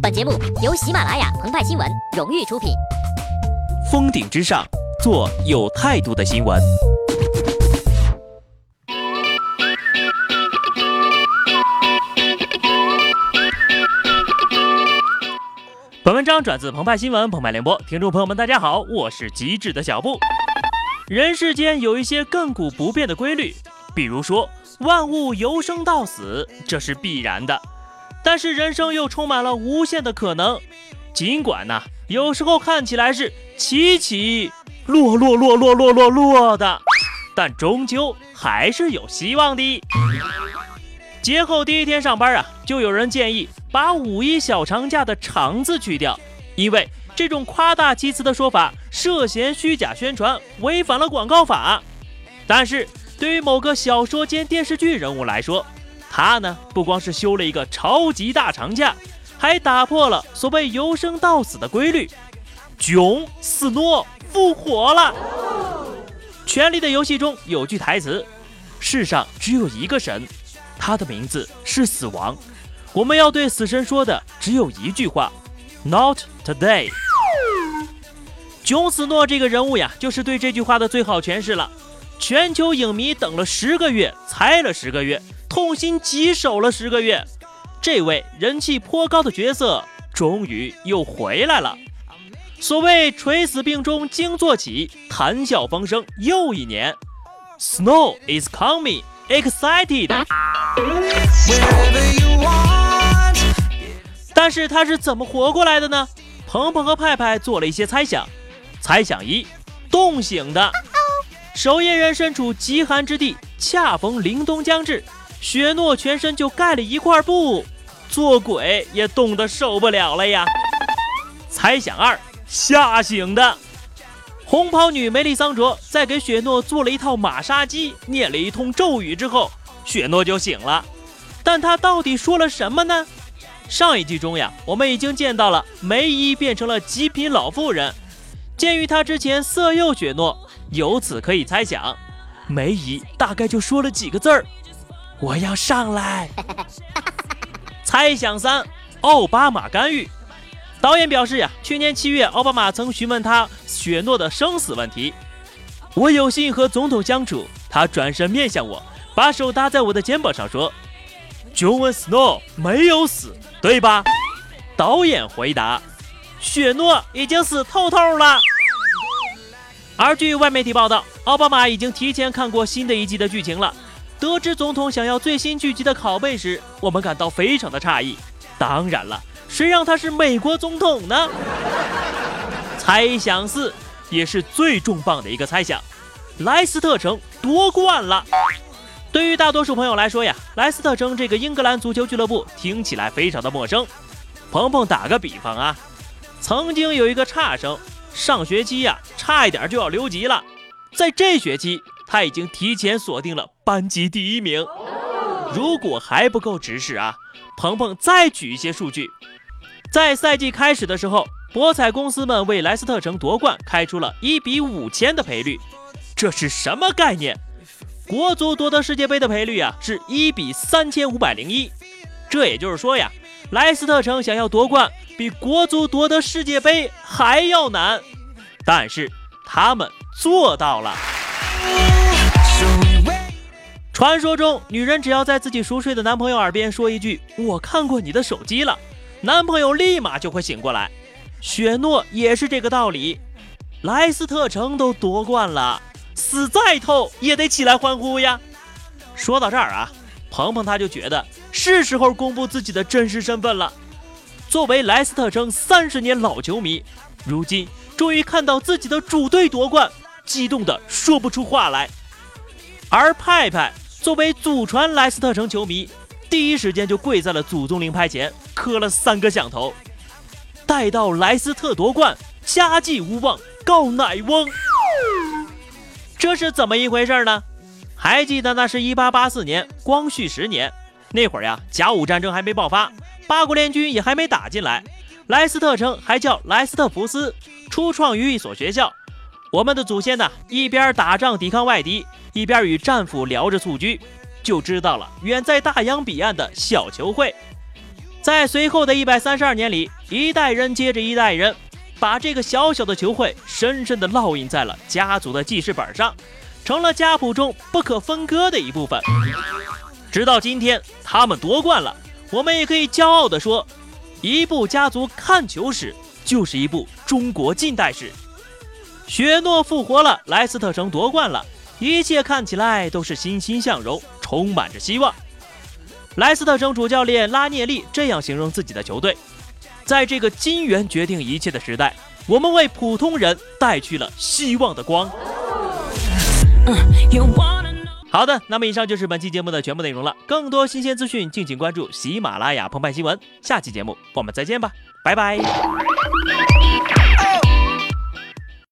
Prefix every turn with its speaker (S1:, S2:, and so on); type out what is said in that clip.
S1: 本节目由喜马拉雅澎湃新闻荣誉出品。
S2: 峰顶之上，做有态度的新闻。本文章转自澎湃新闻澎湃联播，听众朋友们，大家好，我是机智的小布。人世间有一些亘古不变的规律，比如说万物由生到死，这是必然的。但是人生又充满了无限的可能，尽管呢，有时候看起来是起起落落落落落落落的，但终究还是有希望的。节后第一天上班啊，就有人建议把五一小长假的“长”字去掉，因为这种夸大其词的说法涉嫌虚假宣传，违反了广告法。但是对于某个小说兼电视剧人物来说，他呢，不光是休了一个超级大长假，还打破了所谓由生到死的规律。囧斯诺复活了。《权力的游戏》中有句台词：“世上只有一个神，他的名字是死亡。我们要对死神说的只有一句话：Not today。”囧斯诺这个人物呀，就是对这句话的最好诠释了。全球影迷等了十个月，猜了十个月。痛心疾首了十个月，这位人气颇高的角色终于又回来了。所谓垂死病中惊坐起，谈笑风生又一年。Snow is coming, excited。但是他是怎么活过来的呢？鹏鹏和派派做了一些猜想。猜想一：冻醒的。守夜人身处极寒之地，恰逢凛冬将至。雪诺全身就盖了一块布，做鬼也冻得受不了了呀。猜想二：吓醒的红袍女梅丽桑卓在给雪诺做了一套马杀鸡，念了一通咒语之后，雪诺就醒了。但他到底说了什么呢？上一集中呀，我们已经见到了梅姨变成了极品老妇人。鉴于她之前色诱雪诺，由此可以猜想，梅姨大概就说了几个字儿。我要上来。猜想三：奥巴马干预。导演表示呀，去年七月，奥巴马曾询问他雪诺的生死问题。我有幸和总统相处，他转身面向我，把手搭在我的肩膀上说：“John Snow 没有死，对吧？”导演回答：“雪诺已经死透透了。”而据外媒体报道，奥巴马已经提前看过新的一季的剧情了。得知总统想要最新剧集的拷贝时，我们感到非常的诧异。当然了，谁让他是美国总统呢？猜想四也是最重磅的一个猜想：莱斯特城夺冠了。对于大多数朋友来说呀，莱斯特城这个英格兰足球俱乐部听起来非常的陌生。鹏鹏打个比方啊，曾经有一个差生，上学期呀差一点就要留级了，在这学期。他已经提前锁定了班级第一名。如果还不够直视啊，鹏鹏再举一些数据。在赛季开始的时候，博彩公司们为莱斯特城夺冠开出了一比五千的赔率，这是什么概念？国足夺得世界杯的赔率啊，是一比三千五百零一。这也就是说呀，莱斯特城想要夺冠，比国足夺得世界杯还要难。但是他们做到了。传说中，女人只要在自己熟睡的男朋友耳边说一句“我看过你的手机了”，男朋友立马就会醒过来。雪诺也是这个道理。莱斯特城都夺冠了，死再透也得起来欢呼呀！说到这儿啊，鹏鹏他就觉得是时候公布自己的真实身份了。作为莱斯特城三十年老球迷，如今终于看到自己的主队夺冠，激动的说不出话来。而派派。作为祖传莱斯特城球迷，第一时间就跪在了祖宗灵牌前，磕了三个响头。待到莱斯特夺冠，家祭无望告乃翁。这是怎么一回事呢？还记得那是一八八四年光绪十年，那会儿呀，甲午战争还没爆发，八国联军也还没打进来，莱斯特城还叫莱斯特福斯，初创于一所学校。我们的祖先呢，一边打仗抵抗外敌，一边与战俘聊着蹴鞠，就知道了远在大洋彼岸的小球会。在随后的一百三十二年里，一代人接着一代人，把这个小小的球会深深地烙印在了家族的记事本上，成了家谱中不可分割的一部分。直到今天，他们夺冠了，我们也可以骄傲地说，一部家族看球史就是一部中国近代史。雪诺复活了，莱斯特城夺冠了，一切看起来都是欣欣向荣，充满着希望。莱斯特城主教练拉涅利这样形容自己的球队：在这个金元决定一切的时代，我们为普通人带去了希望的光。好的，那么以上就是本期节目的全部内容了。更多新鲜资讯，敬请关注喜马拉雅澎湃新闻。下期节目我们再见吧，拜拜。